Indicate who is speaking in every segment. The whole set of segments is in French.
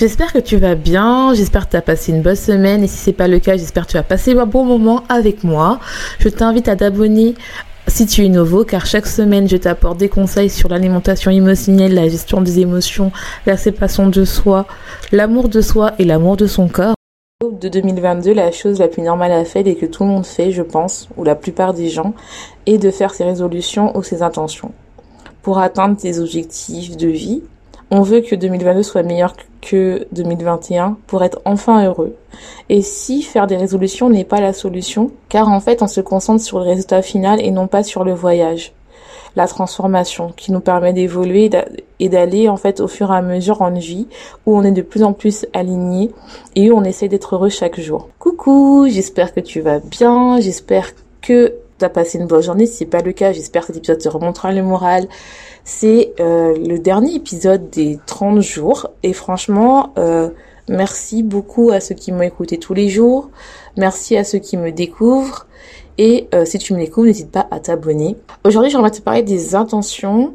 Speaker 1: J'espère que tu vas bien, j'espère que tu as passé une bonne semaine et si c'est pas le cas, j'espère que tu as passé un bon moment avec moi. Je t'invite à t'abonner si tu es nouveau, car chaque semaine, je t'apporte des conseils sur l'alimentation émotionnelle, la gestion des émotions, la séparation de soi, l'amour de soi et l'amour de son corps. De 2022, la chose la plus normale à faire et que tout le monde fait, je pense, ou la plupart des gens, est de faire ses résolutions ou ses intentions pour atteindre tes objectifs de vie on veut que 2022 soit meilleur que 2021 pour être enfin heureux. Et si faire des résolutions n'est pas la solution, car en fait on se concentre sur le résultat final et non pas sur le voyage, la transformation qui nous permet d'évoluer et d'aller en fait au fur et à mesure en vie où on est de plus en plus aligné et où on essaie d'être heureux chaque jour. Coucou, j'espère que tu vas bien, j'espère que tu as passé une bonne journée. Si c'est pas le cas, j'espère que cet épisode te remontera le moral. C'est euh, le dernier épisode des 30 jours. Et franchement, euh, merci beaucoup à ceux qui m'ont écouté tous les jours. Merci à ceux qui me découvrent. Et euh, si tu me découvres, n'hésite pas à t'abonner. Aujourd'hui, j'aimerais te parler des intentions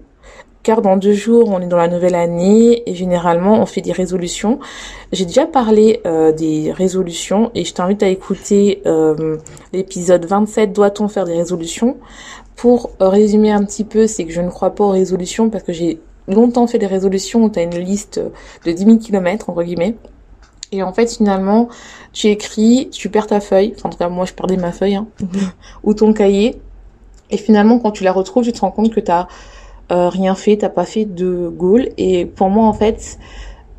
Speaker 1: car dans deux jours, on est dans la nouvelle année et généralement, on fait des résolutions. J'ai déjà parlé des résolutions et je t'invite à écouter l'épisode 27, doit-on faire des résolutions? Pour résumer un petit peu, c'est que je ne crois pas aux résolutions parce que j'ai longtemps fait des résolutions où tu as une liste de 10 000 km, entre guillemets. Et en fait, finalement, tu écris, tu perds ta feuille, enfin, en tout cas, moi, je perdais ma feuille, hein, ou ton cahier. Et finalement, quand tu la retrouves, tu te rends compte que tu as euh, rien fait, t'as pas fait de goal. Et pour moi, en fait,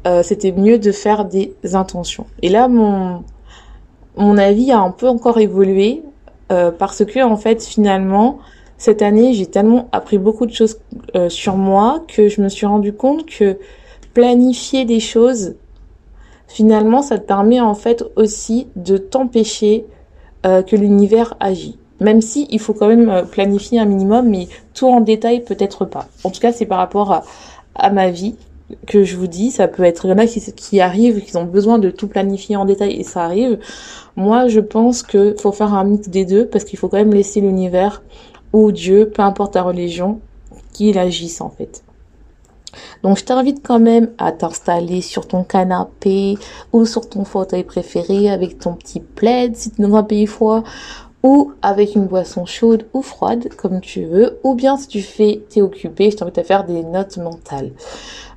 Speaker 1: euh, c'était mieux de faire des intentions. Et là, mon, mon avis a un peu encore évolué euh, parce que, en fait, finalement, cette année, j'ai tellement appris beaucoup de choses sur moi que je me suis rendu compte que planifier des choses, finalement, ça te permet en fait aussi de t'empêcher que l'univers agit. Même si il faut quand même euh, planifier un minimum, mais tout en détail peut-être pas. En tout cas, c'est par rapport à, ma vie que je vous dis. Ça peut être, il y en a qui, qui arrivent, qui ont besoin de tout planifier en détail et ça arrive. Moi, je pense qu'il faut faire un mix des deux parce qu'il faut quand même laisser l'univers Dieu, peu importe ta religion, qu'il agisse en fait. Donc je t'invite quand même à t'installer sur ton canapé ou sur ton fauteuil préféré avec ton petit plaid si tu es dans un pays froid ou avec une boisson chaude ou froide, comme tu veux, ou bien si tu fais, t'es occupé, je t'invite à faire des notes mentales.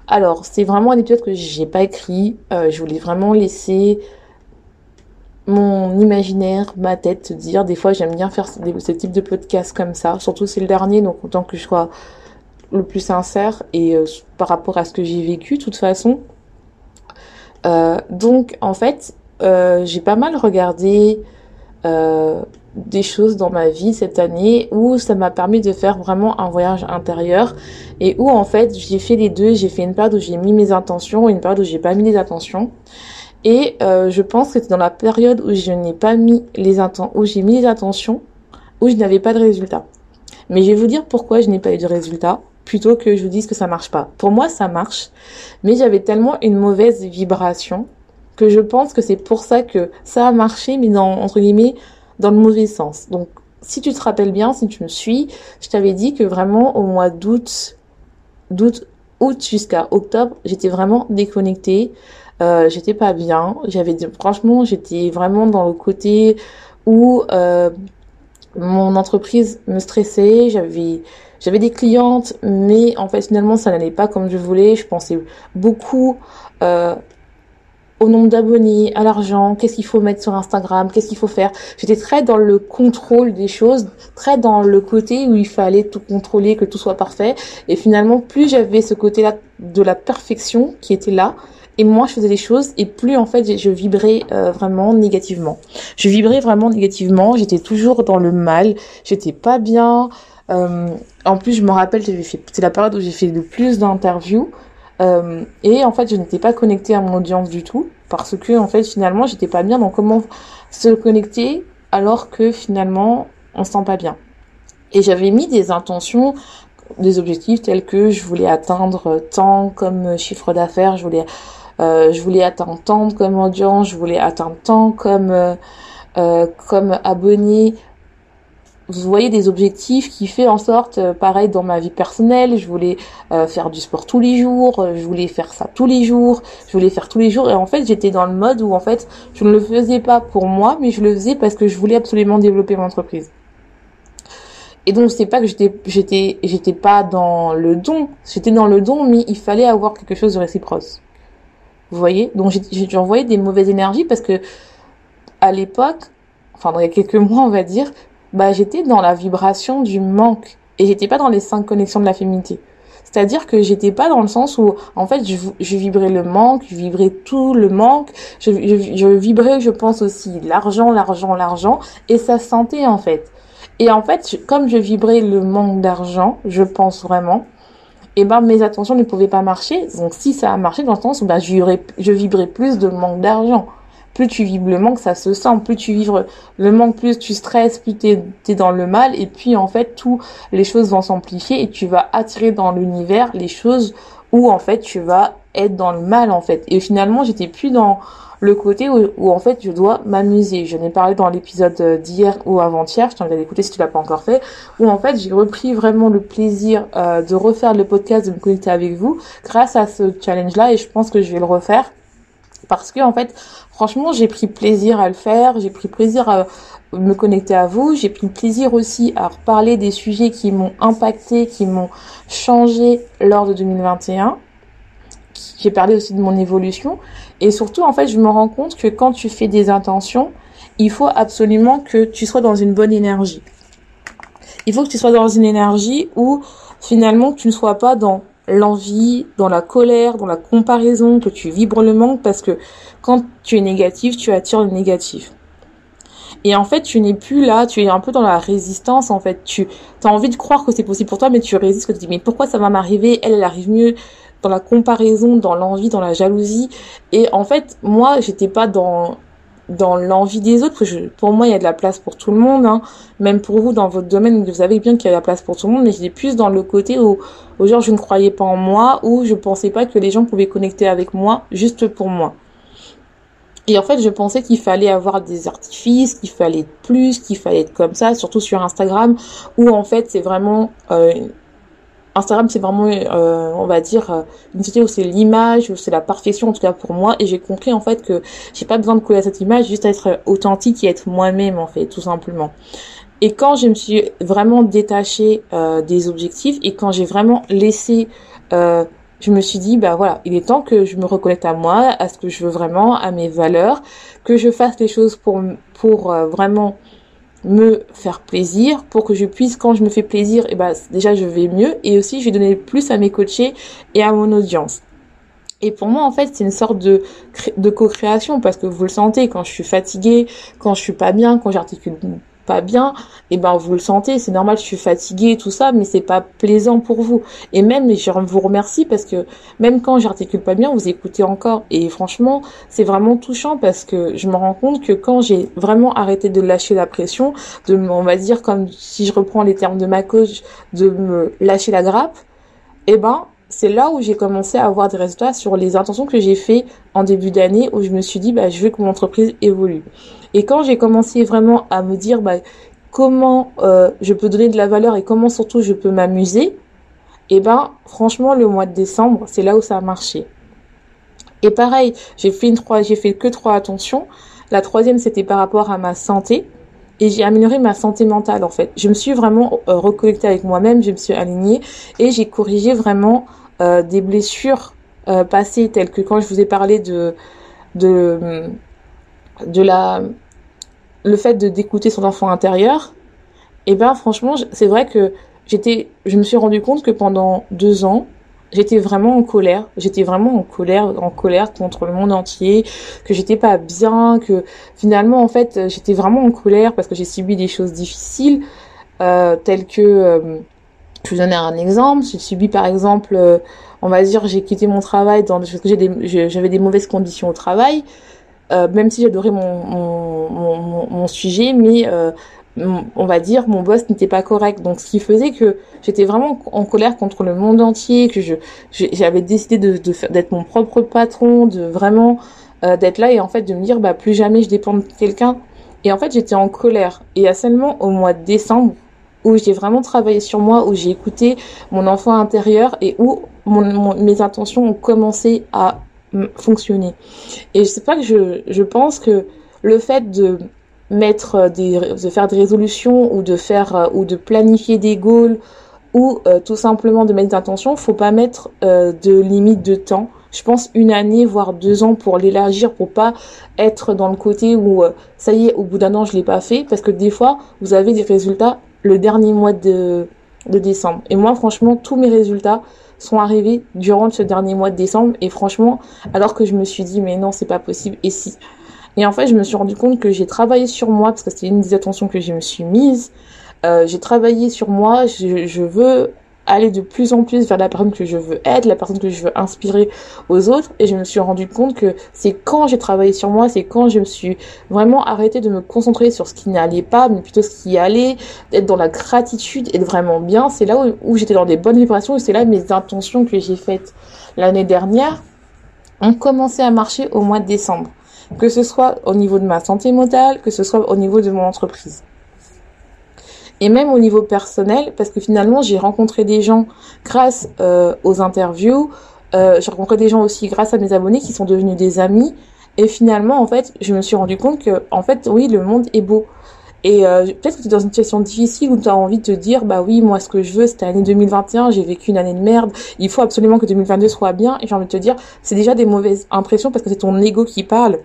Speaker 1: Alors, c'est vraiment un épisode que j'ai pas écrit, euh, je voulais vraiment laisser mon imaginaire, ma tête dire, des fois j'aime bien faire ce type de podcast comme ça, surtout c'est le dernier, donc autant que je sois le plus sincère et euh, par rapport à ce que j'ai vécu, de toute façon. Euh, donc en fait, j'ai pas mal regardé des choses dans ma vie cette année où ça m'a permis de faire vraiment un voyage intérieur et où en fait j'ai fait les deux, j'ai fait une période où j'ai mis mes intentions et une période où j'ai pas mis les intentions. Et euh, je pense que c'est dans la période où je n'ai pas mis les intentions, où j'ai mis les intentions, où je n'avais pas de résultat. Mais je vais vous dire pourquoi je n'ai pas eu de résultat, plutôt que je vous dise que ça marche pas. Pour moi, ça marche, mais j'avais tellement une mauvaise vibration que je pense que c'est pour ça que ça a marché, mais dans entre guillemets dans le mauvais sens. Donc, si tu te rappelles bien, si tu me suis, je t'avais dit que vraiment au mois d'août, d'août, août jusqu'à octobre, j'étais vraiment déconnectée. Euh, j'étais pas bien. J'avais, franchement, j'étais vraiment dans le côté où euh, mon entreprise me stressait. J'avais, j'avais des clientes, mais en fait finalement ça n'allait pas comme je voulais. Je pensais beaucoup euh, au nombre d'abonnés, à l'argent, qu'est-ce qu'il faut mettre sur Instagram, qu'est-ce qu'il faut faire? J'étais très dans le contrôle des choses, très dans le côté où il fallait tout contrôler, que tout soit parfait. Et finalement, plus j'avais ce côté-là de la perfection qui était là, et moins je faisais les choses, et plus en fait je vibrais euh, vraiment négativement. Je vibrais vraiment négativement, j'étais toujours dans le mal, j'étais pas bien. Euh, en plus, je me rappelle, c'est la période où j'ai fait le plus d'interviews. Euh, et en fait, je n'étais pas connectée à mon audience du tout parce que en fait, finalement, j'étais pas bien. Donc, comment se connecter alors que finalement, on se sent pas bien Et j'avais mis des intentions, des objectifs tels que je voulais atteindre tant comme chiffre d'affaires, je voulais, euh, je voulais atteindre tant comme audience, je voulais atteindre tant comme comme abonné, vous voyez des objectifs qui fait en sorte, euh, pareil dans ma vie personnelle, je voulais euh, faire du sport tous les jours, je voulais faire ça tous les jours, je voulais faire tous les jours et en fait j'étais dans le mode où en fait je ne le faisais pas pour moi mais je le faisais parce que je voulais absolument développer mon entreprise. Et donc c'est pas que j'étais j'étais j'étais pas dans le don, j'étais dans le don mais il fallait avoir quelque chose de réciproque. Vous voyez? Donc j'ai envoyé des mauvaises énergies parce que à l'époque, enfin il y a quelques mois on va dire, bah j'étais dans la vibration du manque et j'étais pas dans les cinq connexions de la féminité. C'est-à-dire que j'étais pas dans le sens où, en fait, je, je vibrais le manque, je vibrais tout le manque, je, je, je vibrais, je pense aussi, l'argent, l'argent, l'argent, et ça sentait, en fait. Et en fait, comme je vibrais le manque d'argent, je pense vraiment, et eh ben mes attentions ne pouvaient pas marcher. Donc si ça a marché dans le sens où ben, je vibrais plus de manque d'argent plus tu vibres le manque, ça se sent. Plus tu vibres le manque, plus tu stresses, plus tu es, dans le mal. Et puis, en fait, tout les choses vont s'amplifier et tu vas attirer dans l'univers les choses où, en fait, tu vas être dans le mal, en fait. Et finalement, j'étais plus dans le côté où, en fait, je dois m'amuser. Je n'ai parlé dans l'épisode d'hier ou avant-hier, je t'invite à l'écouter si tu l'as pas encore fait, où, en fait, j'ai repris vraiment le plaisir euh, de refaire le podcast, de me connecter avec vous grâce à ce challenge-là et je pense que je vais le refaire parce que en fait franchement j'ai pris plaisir à le faire j'ai pris plaisir à me connecter à vous j'ai pris plaisir aussi à reparler des sujets qui m'ont impacté qui m'ont changé lors de 2021 j'ai parlé aussi de mon évolution et surtout en fait je me rends compte que quand tu fais des intentions il faut absolument que tu sois dans une bonne énergie il faut que tu sois dans une énergie où finalement tu ne sois pas dans l'envie, dans la colère, dans la comparaison, que tu vibres le manque parce que quand tu es négatif, tu attires le négatif. Et en fait, tu n'es plus là, tu es un peu dans la résistance, en fait. Tu as envie de croire que c'est possible pour toi, mais tu résistes, que tu dis, mais pourquoi ça va m'arriver? Elle, elle arrive mieux dans la comparaison, dans l'envie, dans la jalousie. Et en fait, moi, j'étais pas dans dans l'envie des autres. Pour moi, il y a de la place pour tout le monde. Hein. Même pour vous, dans votre domaine, vous savez bien qu'il y a de la place pour tout le monde. Mais j'étais plus dans le côté où, où genre, je ne croyais pas en moi, ou je pensais pas que les gens pouvaient connecter avec moi juste pour moi. Et en fait, je pensais qu'il fallait avoir des artifices, qu'il fallait être plus, qu'il fallait être comme ça, surtout sur Instagram, où en fait, c'est vraiment euh, Instagram, c'est vraiment, euh, on va dire, euh, une société où c'est l'image, où c'est la perfection, en tout cas pour moi. Et j'ai compris, en fait, que j'ai pas besoin de coller à cette image, juste à être authentique et être moi-même, en fait, tout simplement. Et quand je me suis vraiment détachée euh, des objectifs et quand j'ai vraiment laissé, je me suis dit, bah voilà, il est temps que je me reconnecte à moi, à ce que je veux vraiment, à mes valeurs, que je fasse les choses pour, pour vraiment me faire plaisir pour que je puisse quand je me fais plaisir et eh ben déjà je vais mieux et aussi je vais donner plus à mes coachés et à mon audience. Et pour moi en fait c'est une sorte de de co-création parce que vous le sentez quand je suis fatiguée quand je suis pas bien quand j'articule pas bien, et eh ben vous le sentez, c'est normal, je suis fatiguée, tout ça, mais c'est pas plaisant pour vous. Et même, je vous remercie parce que même quand j'articule pas bien, vous écoutez encore. Et franchement, c'est vraiment touchant parce que je me rends compte que quand j'ai vraiment arrêté de lâcher la pression, de, on va dire comme si je reprends les termes de ma coach, de me lâcher la grappe, et eh ben c'est là où j'ai commencé à avoir des résultats sur les intentions que j'ai fait en début d'année où je me suis dit bah je veux que mon entreprise évolue. Et quand j'ai commencé vraiment à me dire bah comment euh, je peux donner de la valeur et comment surtout je peux m'amuser, et eh ben franchement le mois de décembre, c'est là où ça a marché. Et pareil, j'ai fait une trois, j'ai fait que trois attentions. La troisième c'était par rapport à ma santé et j'ai amélioré ma santé mentale en fait. Je me suis vraiment euh, reconnectée avec moi-même, je me suis alignée et j'ai corrigé vraiment euh, des blessures euh, passées telles que quand je vous ai parlé de de de la le fait d'écouter son enfant intérieur et eh ben franchement c'est vrai que j'étais je me suis rendu compte que pendant deux ans j'étais vraiment en colère. J'étais vraiment en colère en colère contre le monde entier que j'étais pas bien que finalement en fait j'étais vraiment en colère parce que j'ai subi des choses difficiles euh, telles que euh, je vais donner un exemple. J'ai subi par exemple euh, on va dire j'ai quitté mon travail dans parce que j'ai des j'avais des mauvaises conditions au travail euh, même si j'adorais mon mon, mon, mon, sujet mais euh, on va dire, mon boss n'était pas correct. Donc, ce qui faisait que j'étais vraiment en colère contre le monde entier, que je j'avais décidé de, de d'être mon propre patron, de vraiment euh, d'être là et en fait de me dire, bah plus jamais je dépends de quelqu'un. Et en fait, j'étais en colère. Et à seulement au mois de décembre où j'ai vraiment travaillé sur moi, où j'ai écouté mon enfant intérieur et où mes intentions ont commencé à fonctionner. Et je sais pas que je, je pense que le fait de mettre euh, des, de faire des résolutions ou de faire euh, ou de planifier des goals ou euh, tout simplement de mettre des intentions, faut pas mettre de limite de temps. Je pense une année voire deux ans pour l'élargir pour pas être dans le côté où ça y est au bout d'un an je l'ai pas fait parce que des fois vous avez des résultats le dernier mois de de décembre. Et moi franchement tous mes résultats sont arrivés durant ce dernier mois de décembre et franchement alors que je me suis dit mais non c'est pas possible et si et en fait, je me suis rendu compte que j'ai travaillé sur moi, parce que c'était une des attentions que je me suis mise. Euh, j'ai travaillé sur moi, je, je, veux aller de plus en plus vers la personne que je veux être, la personne que je veux inspirer aux autres. Et je me suis rendu compte que c'est quand j'ai travaillé sur moi, c'est quand je me suis vraiment arrêté de me concentrer sur ce qui n'allait pas, mais plutôt ce qui allait, d'être dans la gratitude et de vraiment bien. C'est là où, où j'étais dans des bonnes vibrations et c'est là mes intentions que j'ai faites l'année dernière ont commencé à marcher au mois de décembre que ce soit au niveau de ma santé mentale, que ce soit au niveau de mon entreprise. Et même au niveau personnel, parce que finalement j'ai rencontré des gens grâce euh, aux interviews, euh, j'ai rencontré des gens aussi grâce à mes abonnés qui sont devenus des amis. Et finalement, en fait, je me suis rendu compte que, en fait, oui, le monde est beau. Et euh, peut-être que tu es dans une situation difficile où tu as envie de te dire, bah oui, moi ce que je veux, c'était l'année 2021, j'ai vécu une année de merde, il faut absolument que 2022 soit bien. Et j'ai envie de te dire, c'est déjà des mauvaises impressions parce que c'est ton ego qui parle.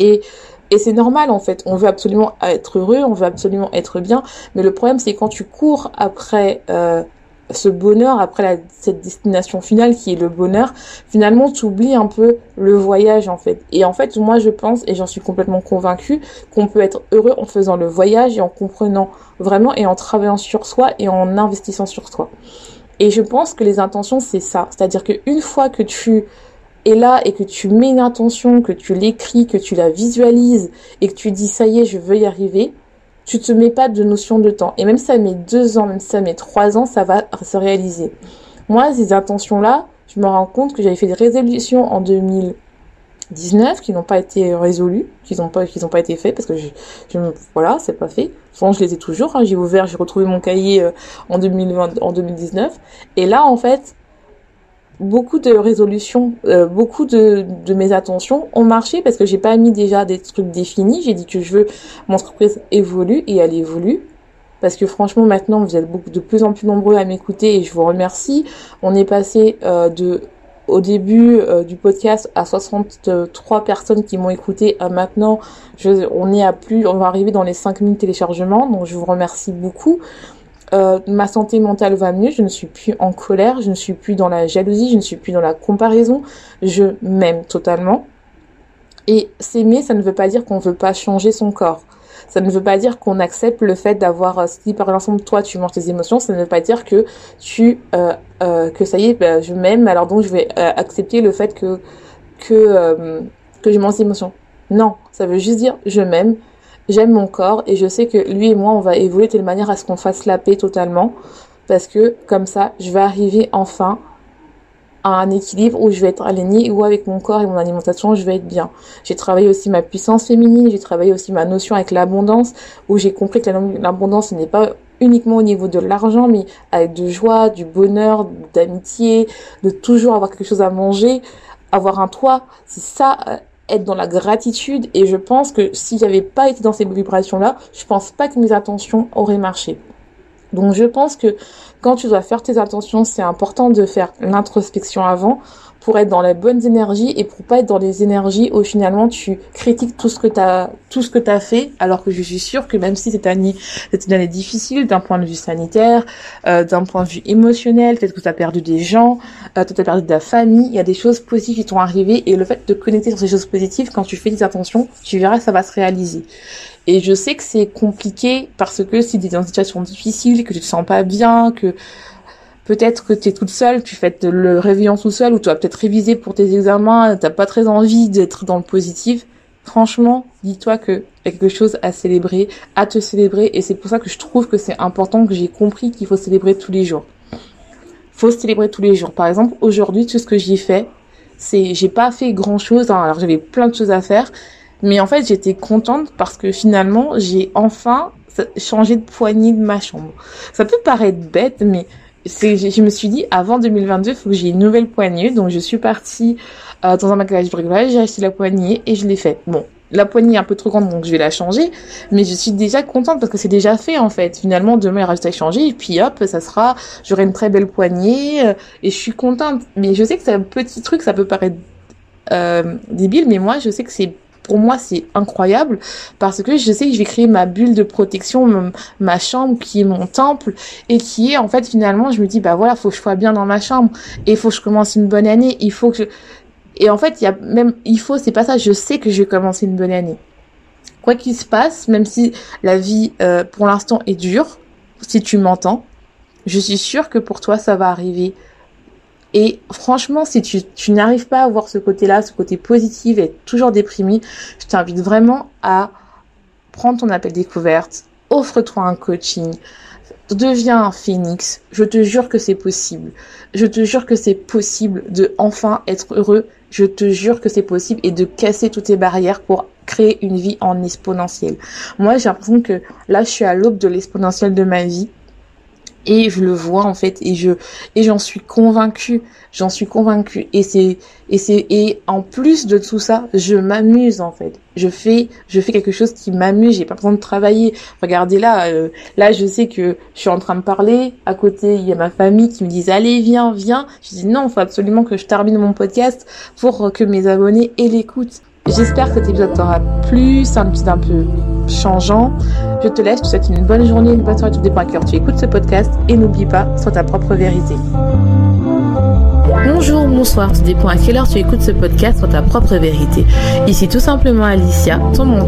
Speaker 1: Et c'est normal en fait, on veut absolument être heureux, on veut absolument être bien, mais le problème c'est quand tu cours après euh, ce bonheur, après cette destination finale qui est le bonheur, finalement tu oublies un peu le voyage en fait. Et en fait moi je pense, et j'en suis complètement convaincue, qu'on peut être heureux en faisant le voyage et en comprenant vraiment et en travaillant sur soi et en investissant sur soi. Et je pense que les intentions c'est ça, c'est-à-dire qu'une fois que tu et là et que tu mets une intention, que tu l'écris, que tu la visualises et que tu dis ça y est, je veux y arriver, tu te mets pas de notion de temps. Et même ça met deux ans, même ça met trois ans, ça va se réaliser. Moi, ces intentions-là, je me rends compte que j'avais fait des résolutions en 2019 qui n'ont pas été résolues, qui n'ont pas, qui n'ont pas été faites parce que je, je voilà, c'est pas fait. Souvent, je les ai toujours. Hein. j'ai ouvert, j'ai retrouvé mon cahier euh, en 2020, en 2019. Et là, en fait, beaucoup de résolutions, euh, beaucoup de, de, mes attentions ont marché parce que j'ai pas mis déjà des trucs définis. J'ai dit que je veux mon entreprise évolue et elle évolue. Parce que franchement maintenant vous êtes beaucoup de plus en plus nombreux à m'écouter et je vous remercie. On est passé euh, de au début euh, du podcast à 63 personnes qui m'ont écouté à maintenant on est à plus on va arriver dans les 5000 téléchargements donc je vous remercie beaucoup euh, ma santé mentale va mieux, je ne suis plus en colère, je ne suis plus dans la jalousie, je ne suis plus dans la comparaison, je m'aime totalement. Et s'aimer, ça ne veut pas dire qu'on ne veut pas changer son corps. Ça ne veut pas dire qu'on accepte le fait d'avoir, euh, si par exemple toi tu manges tes émotions, ça ne veut pas dire que tu, euh, euh, que ça y est, bah, je m'aime, alors donc je vais euh, accepter le fait que que que je mange émotions. Non, ça veut juste dire je m'aime, j'aime mon corps et je sais que lui et moi on va évoluer de telle manière à ce qu'on fasse la paix totalement parce que comme ça je vais arriver enfin à un équilibre où je vais être alignée ou avec mon corps et mon alimentation je vais être bien. J'ai travaillé aussi ma puissance féminine, j'ai travaillé aussi ma notion avec l'abondance où j'ai compris que l'abondance n'est pas uniquement au niveau de l'argent mais avec de joie, du bonheur, d'amitié, de toujours avoir quelque chose à manger, avoir un toit, c'est ça euh, être dans la gratitude et je pense que si j'avais pas été dans ces vibrations là, je pense pas que mes intentions auraient marché. Donc je pense que quand tu dois faire tes intentions, c'est important de faire l'introspection avant pour être dans les bonnes énergies et pour pas être dans les énergies où finalement tu critiques tout ce que tu as tout ce que tu as fait alors que je suis sûre que même si cette année c'était une année difficile d'un point de vue sanitaire, euh, d'un point de vue émotionnel, peut-être que tu as perdu des gens, euh, tu perdu de ta famille, il y a des choses positives qui t'ont arrivé et le fait de connecter sur ces choses positives quand tu fais des intentions, tu verras ça va se réaliser. Et je sais que c'est compliqué parce que si tu es dans une situation difficile, que tu te sens pas bien, que peut-être que tu es toute seule, tu fais le réveillon tout seul ou tu vas peut-être réviser pour tes examens, t'as pas très envie d'être dans le positif. Franchement, dis-toi que y a quelque chose à célébrer, à te célébrer et c'est pour ça que je trouve que c'est important que j'ai compris qu'il faut célébrer tous les jours. Faut célébrer tous les jours. Par exemple, aujourd'hui, tout ce que j'ai fait, c'est j'ai pas fait grand-chose, hein. alors j'avais plein de choses à faire, mais en fait, j'étais contente parce que finalement, j'ai enfin changé de poignée de ma chambre. Ça peut paraître bête, mais je me suis dit, avant 2022, il faut que j'ai une nouvelle poignée. Donc, je suis partie euh, dans un magasin de bricolage, j'ai acheté la poignée et je l'ai fait. Bon, la poignée est un peu trop grande, donc je vais la changer. Mais je suis déjà contente parce que c'est déjà fait, en fait. Finalement, demain, il reste à changer. Et puis, hop, ça sera, j'aurai une très belle poignée. Euh, et je suis contente. Mais je sais que c'est un petit truc, ça peut paraître euh, débile, mais moi, je sais que c'est pour moi, c'est incroyable parce que je sais que je vais créer ma bulle de protection, ma chambre qui est mon temple et qui est en fait finalement, je me dis bah voilà, faut que je sois bien dans ma chambre et faut que je commence une bonne année. Il faut que je... et en fait, il y a même il faut, c'est pas ça. Je sais que je vais commencer une bonne année. Quoi qu'il se passe, même si la vie euh, pour l'instant est dure, si tu m'entends, je suis sûre que pour toi ça va arriver et franchement, si tu, n'arrives pas à voir ce côté-là, ce côté positif et toujours déprimé, je t'invite vraiment à prendre ton appel découverte, offre-toi un coaching, deviens un phénix. Je te jure que c'est possible. Je te jure que c'est possible de enfin être heureux. Je te jure que c'est possible et de casser toutes tes barrières pour créer une vie en exponentiel. Moi, j'ai l'impression que là, je suis à l'aube de l'exponentiel de ma vie et je le vois en fait et je et j'en suis convaincue. J'en suis convaincue. Et c'est et c'est et en plus de tout ça je m'amuse en fait. Je fais je fais quelque chose qui m'amuse. J'ai pas besoin de travailler. Regardez là euh, là je sais que je suis en train de parler. À côté il y a ma famille qui me disent allez viens viens. Je dis non faut absolument que je termine mon podcast pour que mes abonnés aient l'écoute J'espère que cet épisode t'aura plu. C'est un épisode un peu changeant. Je te laisse. Je te souhaite une bonne journée, une bonne soirée. Tout dépend à quelle tu écoutes ce podcast. Et n'oublie pas, sois ta propre vérité. Bonjour, bonsoir. Tout dépend à quelle heure tu écoutes ce podcast, sois ta propre vérité. Ici tout simplement Alicia, ton